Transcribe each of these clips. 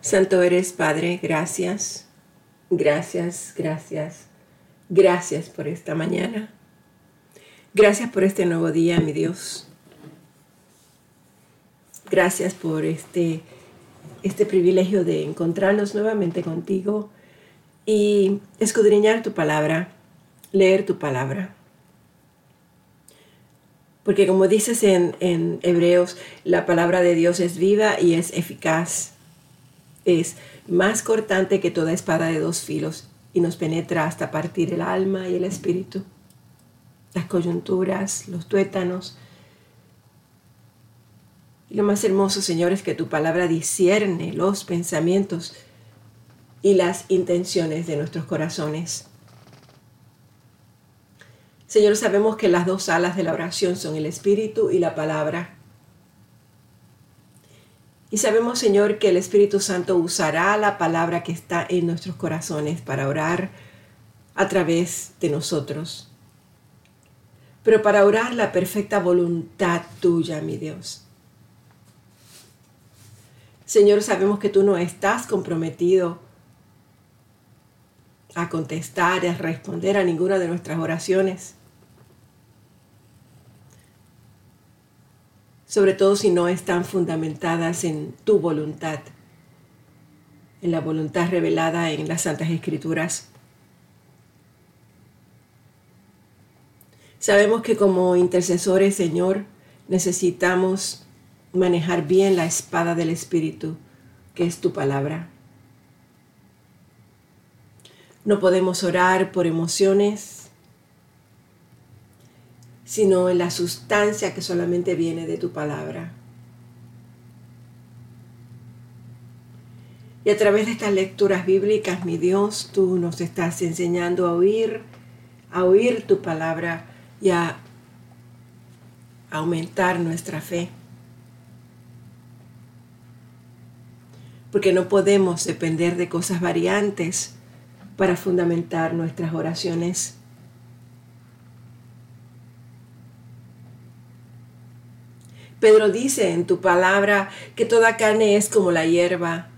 Santo eres, Padre, gracias, gracias, gracias, gracias por esta mañana. Gracias por este nuevo día, mi Dios. Gracias por este, este privilegio de encontrarnos nuevamente contigo y escudriñar tu palabra, leer tu palabra. Porque como dices en, en Hebreos, la palabra de Dios es viva y es eficaz. Es más cortante que toda espada de dos filos y nos penetra hasta partir el alma y el espíritu, las coyunturas, los tuétanos. Y lo más hermoso, Señor, es que tu palabra discierne los pensamientos y las intenciones de nuestros corazones. Señor, sabemos que las dos alas de la oración son el Espíritu y la palabra. Y sabemos, Señor, que el Espíritu Santo usará la palabra que está en nuestros corazones para orar a través de nosotros. Pero para orar la perfecta voluntad tuya, mi Dios. Señor, sabemos que tú no estás comprometido a contestar, a responder a ninguna de nuestras oraciones. Sobre todo si no están fundamentadas en tu voluntad, en la voluntad revelada en las Santas Escrituras. Sabemos que como intercesores, Señor, necesitamos manejar bien la espada del Espíritu, que es tu palabra. No podemos orar por emociones, sino en la sustancia que solamente viene de tu palabra. Y a través de estas lecturas bíblicas, mi Dios, tú nos estás enseñando a oír, a oír tu palabra y a aumentar nuestra fe. Porque no podemos depender de cosas variantes para fundamentar nuestras oraciones. Pedro dice en tu palabra que toda carne es como la hierba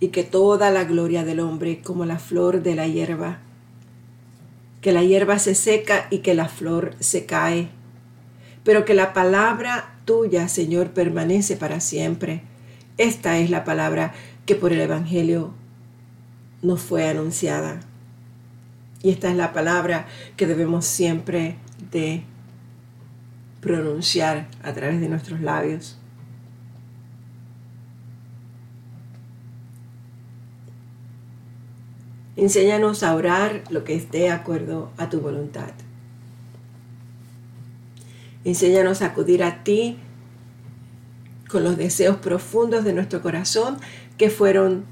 y que toda la gloria del hombre como la flor de la hierba. Que la hierba se seca y que la flor se cae, pero que la palabra tuya, Señor, permanece para siempre. Esta es la palabra que por el Evangelio nos fue anunciada. Y esta es la palabra que debemos siempre de pronunciar a través de nuestros labios. Enséñanos a orar lo que esté de acuerdo a tu voluntad. Enséñanos a acudir a ti con los deseos profundos de nuestro corazón que fueron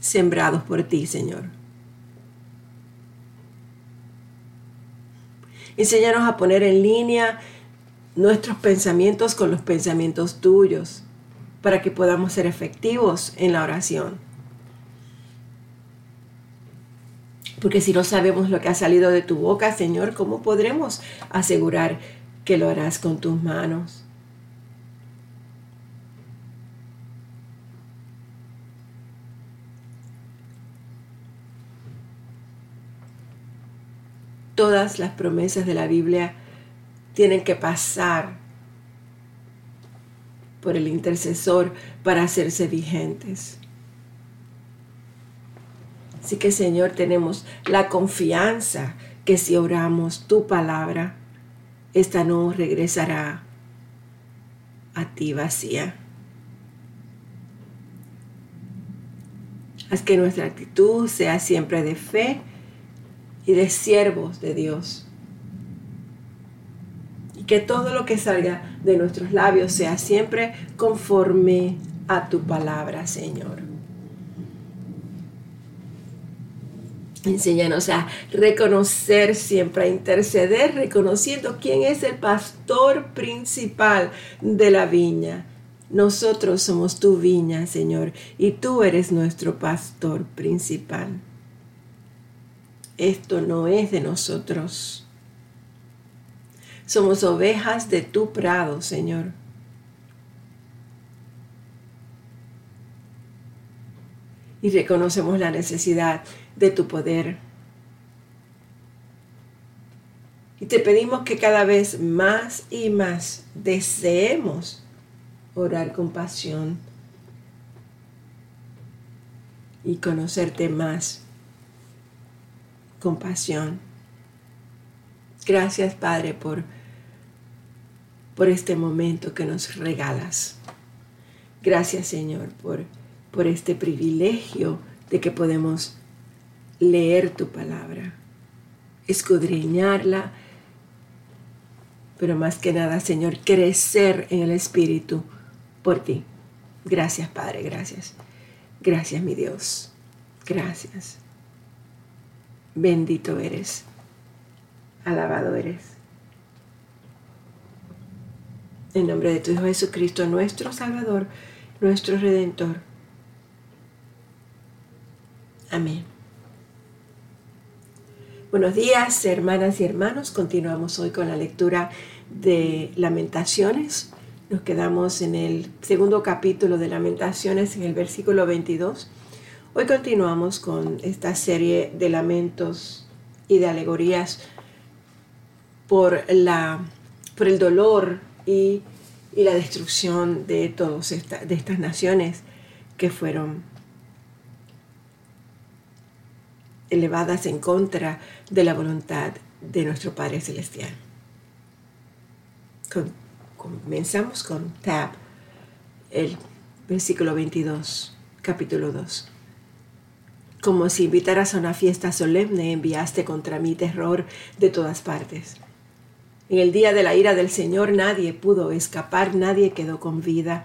sembrados por ti, Señor. Enséñanos a poner en línea nuestros pensamientos con los pensamientos tuyos para que podamos ser efectivos en la oración. Porque si no sabemos lo que ha salido de tu boca, Señor, ¿cómo podremos asegurar que lo harás con tus manos? Todas las promesas de la Biblia tienen que pasar por el intercesor para hacerse vigentes. Así que Señor, tenemos la confianza que si oramos tu palabra, esta no regresará a ti vacía. Haz que nuestra actitud sea siempre de fe y de siervos de Dios. Y que todo lo que salga de nuestros labios sea siempre conforme a tu palabra, Señor. Enséñanos a reconocer siempre, a interceder, reconociendo quién es el pastor principal de la viña. Nosotros somos tu viña, Señor, y tú eres nuestro pastor principal esto no es de nosotros. Somos ovejas de tu prado, Señor. Y reconocemos la necesidad de tu poder. Y te pedimos que cada vez más y más deseemos orar con pasión y conocerte más con pasión. Gracias Padre por, por este momento que nos regalas. Gracias Señor por, por este privilegio de que podemos leer tu palabra, escudriñarla, pero más que nada Señor, crecer en el Espíritu por ti. Gracias Padre, gracias. Gracias mi Dios. Gracias. Bendito eres. Alabado eres. En nombre de tu Hijo Jesucristo, nuestro Salvador, nuestro Redentor. Amén. Buenos días, hermanas y hermanos. Continuamos hoy con la lectura de Lamentaciones. Nos quedamos en el segundo capítulo de Lamentaciones, en el versículo 22. Hoy continuamos con esta serie de lamentos y de alegorías por, la, por el dolor y, la destrucción de todas de estas naciones que fueron elevadas en contra de la voluntad de nuestro Padre Celestial. comenzamos con Tab, el versículo 22, capítulo 2. Como si invitaras a una fiesta solemne, enviaste contra mí terror de todas partes. En el día de la ira del Señor nadie pudo escapar, nadie quedó con vida.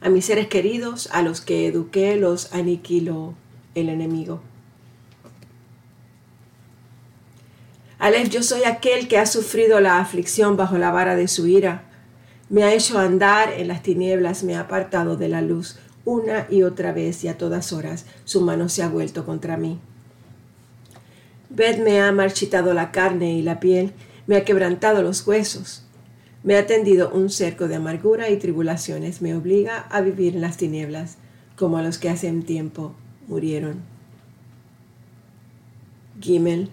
A mis seres queridos, a los que eduqué, los aniquiló el enemigo. Aleph, yo soy aquel que ha sufrido la aflicción bajo la vara de su ira. Me ha hecho andar en las tinieblas, me ha apartado de la luz. Una y otra vez y a todas horas su mano se ha vuelto contra mí. Ved me ha marchitado la carne y la piel, me ha quebrantado los huesos. Me ha tendido un cerco de amargura y tribulaciones, me obliga a vivir en las tinieblas, como a los que hace tiempo murieron. Gimel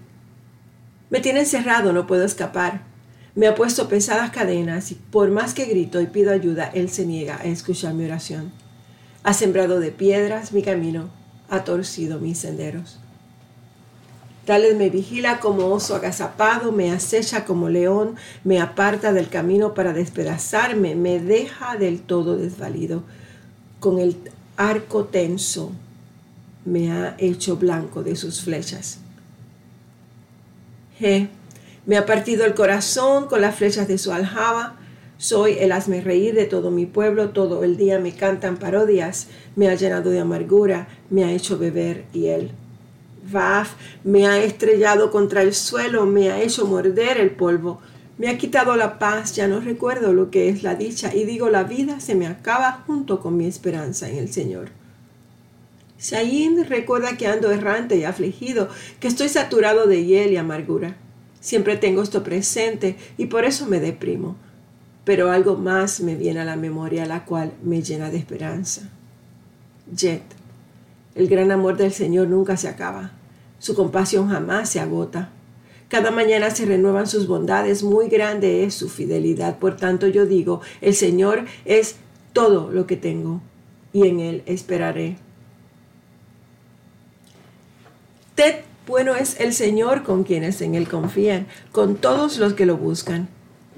me tiene encerrado, no puedo escapar. Me ha puesto pesadas cadenas y por más que grito y pido ayuda, Él se niega a escuchar mi oración. Ha sembrado de piedras mi camino, ha torcido mis senderos. Tal me vigila como oso agazapado, me acecha como león, me aparta del camino para despedazarme, me deja del todo desvalido. Con el arco tenso me ha hecho blanco de sus flechas me ha partido el corazón con las flechas de su aljaba. Soy el hazme reír de todo mi pueblo, todo el día me cantan parodias, me ha llenado de amargura, me ha hecho beber hiel. Vaf me ha estrellado contra el suelo, me ha hecho morder el polvo, me ha quitado la paz, ya no recuerdo lo que es la dicha, y digo la vida se me acaba junto con mi esperanza en el Señor. Shayin recuerda que ando errante y afligido, que estoy saturado de hiel y amargura. Siempre tengo esto presente y por eso me deprimo. Pero algo más me viene a la memoria, la cual me llena de esperanza. Jet, el gran amor del Señor nunca se acaba. Su compasión jamás se agota. Cada mañana se renuevan sus bondades, muy grande es su fidelidad. Por tanto yo digo, el Señor es todo lo que tengo y en Él esperaré. bueno es el Señor con quienes en Él confían, con todos los que lo buscan.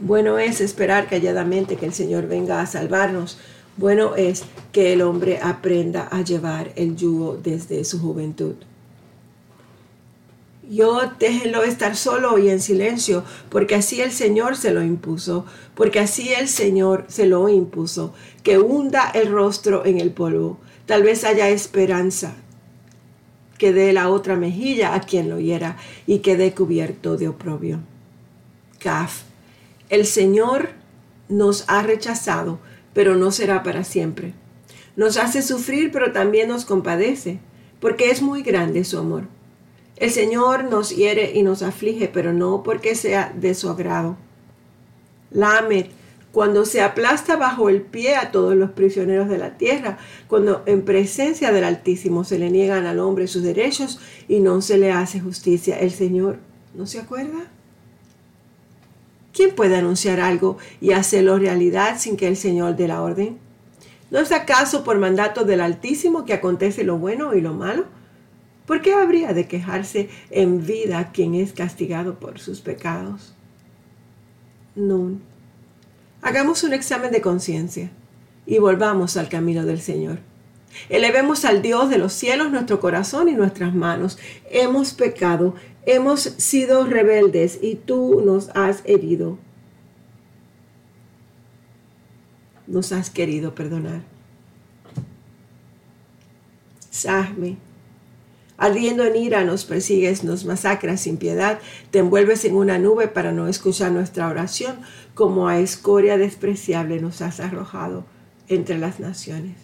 Bueno es esperar calladamente que el Señor venga a salvarnos. Bueno es que el hombre aprenda a llevar el yugo desde su juventud. Yo déjenlo estar solo y en silencio, porque así el Señor se lo impuso, porque así el Señor se lo impuso, que hunda el rostro en el polvo. Tal vez haya esperanza, que dé la otra mejilla a quien lo hiera y quede cubierto de oprobio. Caf. El Señor nos ha rechazado, pero no será para siempre. Nos hace sufrir, pero también nos compadece, porque es muy grande su amor. El Señor nos hiere y nos aflige, pero no porque sea de su agrado. Lamed, cuando se aplasta bajo el pie a todos los prisioneros de la tierra, cuando en presencia del Altísimo se le niegan al hombre sus derechos y no se le hace justicia. El Señor, ¿no se acuerda? ¿Quién puede anunciar algo y hacerlo realidad sin que el Señor dé la orden? ¿No es acaso por mandato del Altísimo que acontece lo bueno y lo malo? ¿Por qué habría de quejarse en vida quien es castigado por sus pecados? No. Hagamos un examen de conciencia y volvamos al camino del Señor. Elevemos al Dios de los cielos nuestro corazón y nuestras manos. Hemos pecado, hemos sido rebeldes y tú nos has herido. Nos has querido perdonar. Sahme Ardiendo en ira nos persigues, nos masacras sin piedad, te envuelves en una nube para no escuchar nuestra oración, como a escoria despreciable nos has arrojado entre las naciones.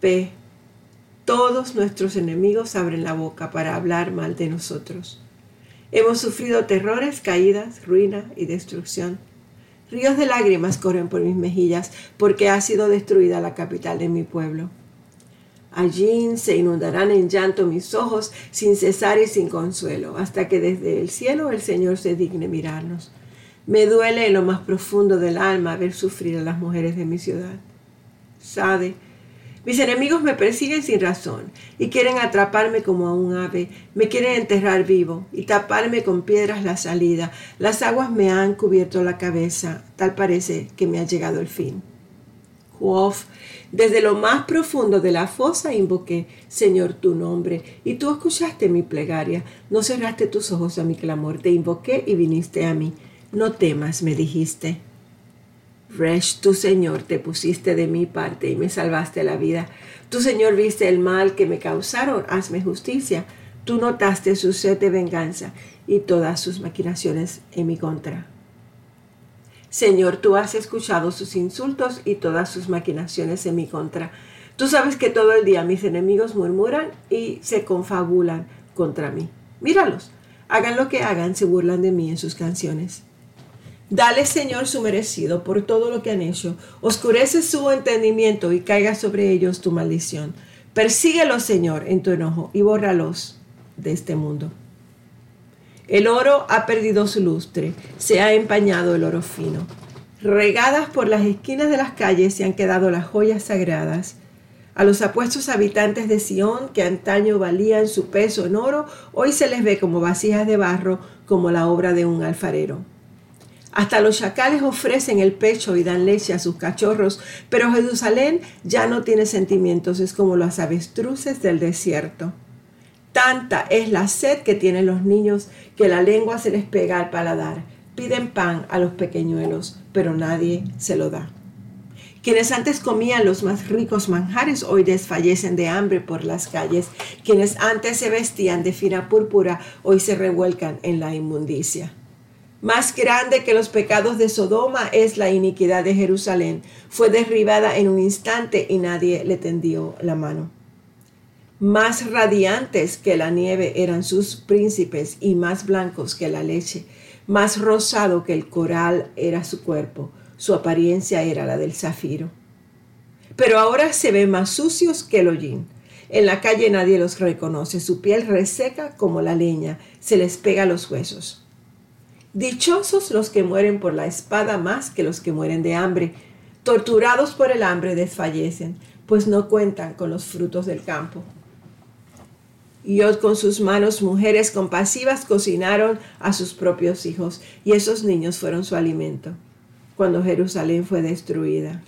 P. Todos nuestros enemigos abren la boca para hablar mal de nosotros. Hemos sufrido terrores, caídas, ruina y destrucción. Ríos de lágrimas corren por mis mejillas porque ha sido destruida la capital de mi pueblo. Allí se inundarán en llanto mis ojos sin cesar y sin consuelo, hasta que desde el cielo el Señor se digne mirarnos. Me duele en lo más profundo del alma ver sufrir a las mujeres de mi ciudad. Sade, mis enemigos me persiguen sin razón y quieren atraparme como a un ave, me quieren enterrar vivo y taparme con piedras la salida. Las aguas me han cubierto la cabeza, tal parece que me ha llegado el fin. Jof, desde lo más profundo de la fosa invoqué, Señor, tu nombre, y tú escuchaste mi plegaria. No cerraste tus ojos a mi clamor, te invoqué y viniste a mí. No temas, me dijiste. Resh, tu Señor, te pusiste de mi parte y me salvaste la vida. Tu Señor viste el mal que me causaron, hazme justicia. Tú notaste su sed de venganza y todas sus maquinaciones en mi contra. Señor, tú has escuchado sus insultos y todas sus maquinaciones en mi contra. Tú sabes que todo el día mis enemigos murmuran y se confabulan contra mí. Míralos, hagan lo que hagan, se burlan de mí en sus canciones. Dale, Señor, su merecido por todo lo que han hecho. Oscurece su entendimiento y caiga sobre ellos tu maldición. Persíguelos, Señor, en tu enojo y bórralos de este mundo. El oro ha perdido su lustre, se ha empañado el oro fino. Regadas por las esquinas de las calles se han quedado las joyas sagradas. A los apuestos habitantes de Sión, que antaño valían su peso en oro, hoy se les ve como vasijas de barro, como la obra de un alfarero. Hasta los chacales ofrecen el pecho y dan leche a sus cachorros, pero Jerusalén ya no tiene sentimientos, es como los avestruces del desierto. Tanta es la sed que tienen los niños que la lengua se les pega al paladar. Piden pan a los pequeñuelos, pero nadie se lo da. Quienes antes comían los más ricos manjares hoy desfallecen de hambre por las calles. Quienes antes se vestían de fina púrpura hoy se revuelcan en la inmundicia. Más grande que los pecados de Sodoma es la iniquidad de Jerusalén. Fue derribada en un instante y nadie le tendió la mano. Más radiantes que la nieve eran sus príncipes y más blancos que la leche. Más rosado que el coral era su cuerpo. Su apariencia era la del zafiro. Pero ahora se ven más sucios que el hollín. En la calle nadie los reconoce. Su piel reseca como la leña. Se les pega los huesos. Dichosos los que mueren por la espada más que los que mueren de hambre. Torturados por el hambre desfallecen, pues no cuentan con los frutos del campo. Y con sus manos mujeres compasivas cocinaron a sus propios hijos, y esos niños fueron su alimento, cuando Jerusalén fue destruida.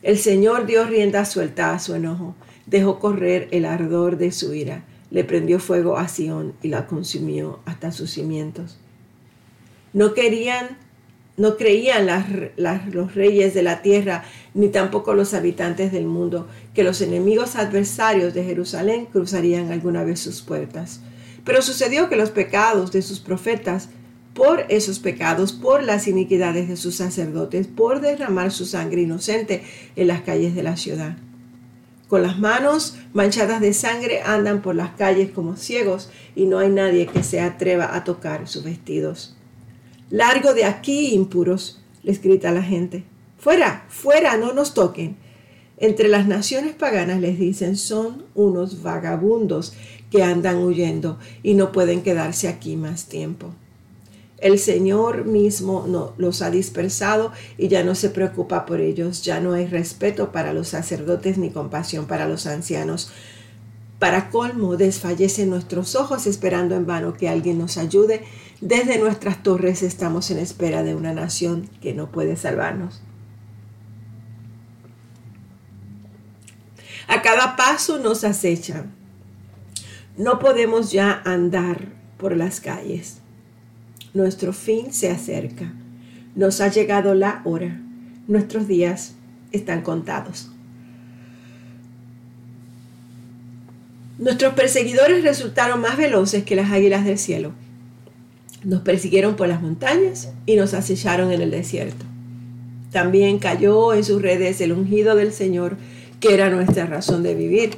El Señor dio rienda suelta a su enojo, dejó correr el ardor de su ira, le prendió fuego a Sión y la consumió hasta sus cimientos. No querían no creían los reyes de la tierra, ni tampoco los habitantes del mundo, que los enemigos adversarios de Jerusalén cruzarían alguna vez sus puertas. Pero sucedió que los pecados de sus profetas, por esos pecados, por las iniquidades de sus sacerdotes, por derramar su sangre inocente en las calles de la ciudad. Con las manos manchadas de sangre andan por las calles como ciegos y no hay nadie que se atreva a tocar sus vestidos. Largo de aquí, impuros, les grita la gente. Fuera, fuera, no nos toquen. Entre las naciones paganas les dicen son unos vagabundos que andan huyendo y no pueden quedarse aquí más tiempo. El Señor mismo no, los ha dispersado y ya no se preocupa por ellos, ya no hay respeto para los sacerdotes ni compasión para los ancianos. Para colmo, desfallecen nuestros ojos esperando en vano que alguien nos ayude. Desde nuestras torres estamos en espera de una nación que no puede salvarnos. A cada paso nos acechan. No podemos ya andar por las calles. Nuestro fin se acerca. Nos ha llegado la hora. Nuestros días están contados. Nuestros perseguidores resultaron más veloces que las águilas del cielo. Nos persiguieron por las montañas y nos acecharon en el desierto. También cayó en sus redes el ungido del Señor, que era nuestra razón de vivir.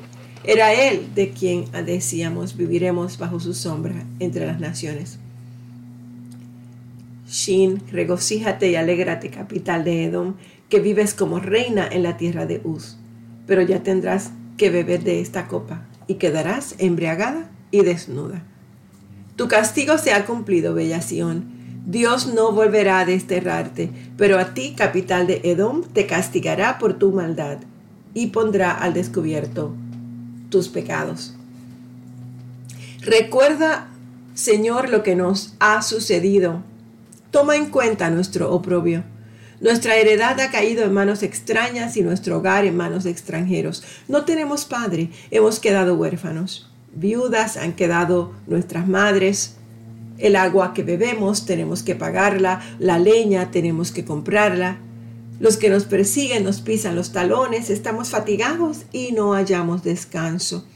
Era Él de quien decíamos, viviremos bajo su sombra entre las naciones. Shin, regocíjate y alégrate, capital de Edom, que vives como reina en la tierra de Uz. Pero ya tendrás que beber de esta copa y quedarás embriagada y desnuda. Tu castigo se ha cumplido, bella Sión. Dios no volverá a desterrarte, pero a ti, capital de Edom, te castigará por tu maldad y pondrá al descubierto tus pecados. Recuerda, Señor, lo que nos ha sucedido. Toma en cuenta nuestro oprobio nuestra heredad ha caído en manos extrañas y nuestro hogar en manos de extranjeros. No tenemos padre, hemos quedado huérfanos. Viudas han quedado nuestras madres. El agua que bebemos tenemos que pagarla, la leña tenemos que comprarla. Los que nos persiguen nos pisan los talones, estamos fatigados y no hallamos descanso.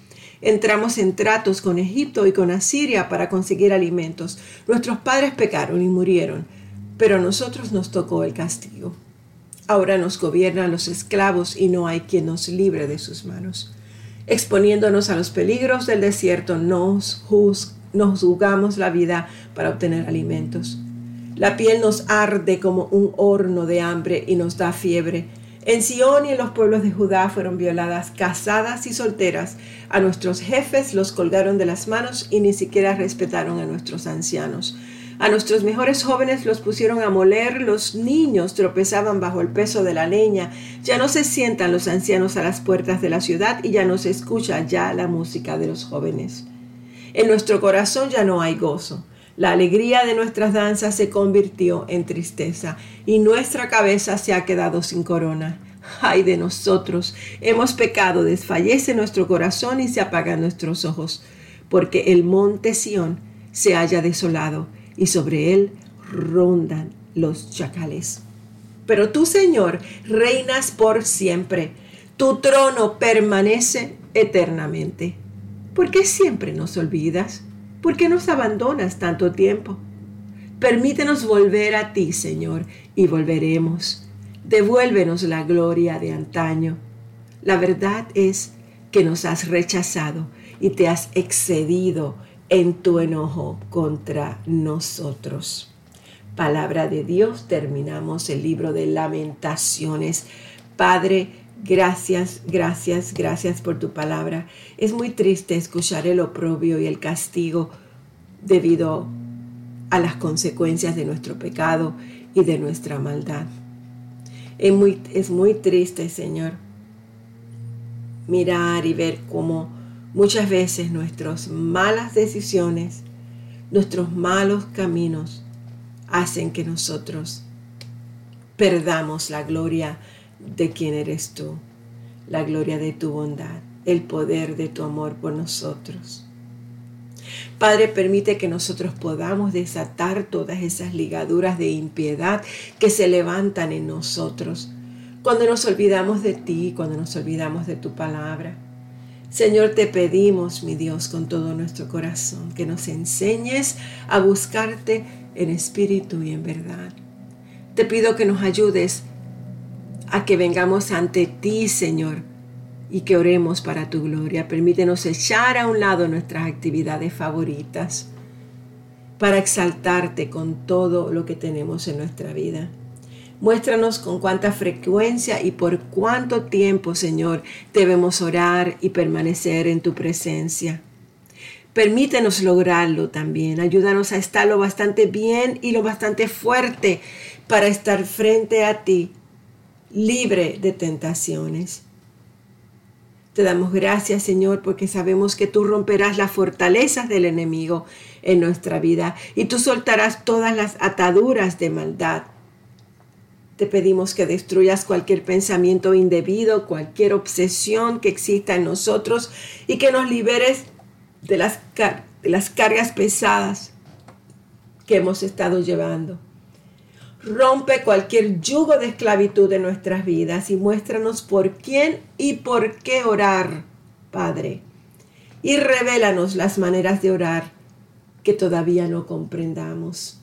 Entramos en tratos con Egipto y con Asiria para conseguir alimentos. Nuestros padres pecaron y murieron pero a nosotros nos tocó el castigo. Ahora nos gobiernan los esclavos y no hay quien nos libre de sus manos. Exponiéndonos a los peligros del desierto, nos, nos juzgamos la vida para obtener alimentos. La piel nos arde como un horno de hambre y nos da fiebre. En Sión y en los pueblos de Judá fueron violadas, casadas y solteras. A nuestros jefes los colgaron de las manos y ni siquiera respetaron a nuestros ancianos. A nuestros mejores jóvenes los pusieron a moler, los niños tropezaban bajo el peso de la leña, ya no se sientan los ancianos a las puertas de la ciudad y ya no se escucha ya la música de los jóvenes. En nuestro corazón ya no hay gozo. La alegría de nuestras danzas se convirtió en tristeza y nuestra cabeza se ha quedado sin corona. Ay de nosotros, hemos pecado, desfallece nuestro corazón y se apagan nuestros ojos, porque el monte Sión se halla desolado y sobre él rondan los chacales. Pero tú, Señor, reinas por siempre. Tu trono permanece eternamente. ¿Por qué siempre nos olvidas? ¿Por qué nos abandonas tanto tiempo? Permítenos volver a ti, Señor, y volveremos. Devuélvenos la gloria de antaño. La verdad es que nos has rechazado y te has excedido en tu enojo contra nosotros. Palabra de Dios, terminamos el libro de lamentaciones. Padre, gracias, gracias, gracias por tu palabra. Es muy triste escuchar el oprobio y el castigo debido a las consecuencias de nuestro pecado y de nuestra maldad. Es muy, es muy triste, Señor, mirar y ver cómo Muchas veces nuestras malas decisiones, nuestros malos caminos hacen que nosotros perdamos la gloria de quien eres tú, la gloria de tu bondad, el poder de tu amor por nosotros. Padre, permite que nosotros podamos desatar todas esas ligaduras de impiedad que se levantan en nosotros cuando nos olvidamos de ti, cuando nos olvidamos de tu palabra. Señor, te pedimos, mi Dios, con todo nuestro corazón, que nos enseñes a buscarte en espíritu y en verdad. Te pido que nos ayudes a que vengamos ante ti, Señor, y que oremos para tu gloria. Permítenos echar a un lado nuestras actividades favoritas para exaltarte con todo lo que tenemos en nuestra vida. Muéstranos con cuánta frecuencia y por cuánto tiempo, Señor, debemos orar y permanecer en tu presencia. Permítenos lograrlo también. Ayúdanos a estar lo bastante bien y lo bastante fuerte para estar frente a ti, libre de tentaciones. Te damos gracias, Señor, porque sabemos que tú romperás las fortalezas del enemigo en nuestra vida y tú soltarás todas las ataduras de maldad. Te pedimos que destruyas cualquier pensamiento indebido, cualquier obsesión que exista en nosotros y que nos liberes de las, cargas pesadas que hemos estado llevando. Rompe cualquier yugo de esclavitud de nuestras vidas y muéstranos por quién y por qué orar, Padre. Y revélanos las maneras de orar que todavía no comprendamos.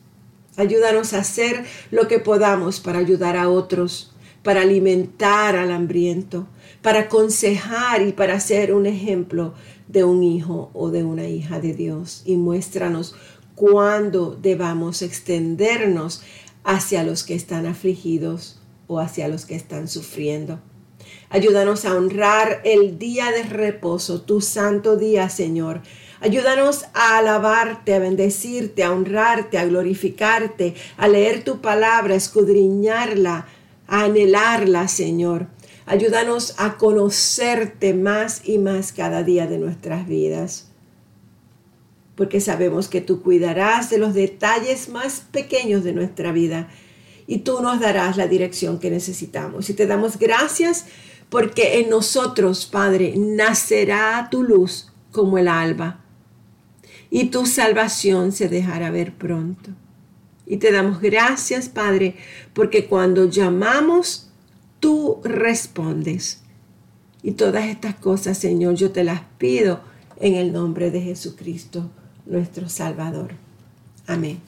Ayúdanos a hacer lo que podamos para ayudar a otros, para alimentar al hambriento, para aconsejar y para ser un ejemplo de un hijo o de una hija de Dios. Y muéstranos cuándo debamos extendernos hacia los que están afligidos o hacia los que están sufriendo. Ayúdanos a honrar el día de reposo, tu santo día, Señor. Ayúdanos a alabarte, a bendecirte, a honrarte, a glorificarte, a leer tu palabra, a escudriñarla, a anhelarla, Señor. Ayúdanos a conocerte más y más cada día de nuestras vidas porque sabemos que tú cuidarás de los detalles más pequeños de nuestra vida y tú nos darás la dirección que necesitamos. Y te damos gracias porque en nosotros, Padre, nacerá tu luz como el alba y tu salvación se dejará ver pronto. Y te damos gracias, Padre, porque cuando llamamos, tú respondes. Y todas estas cosas, Señor, yo te las pido en el nombre de Jesucristo nuestro Salvador. Amén.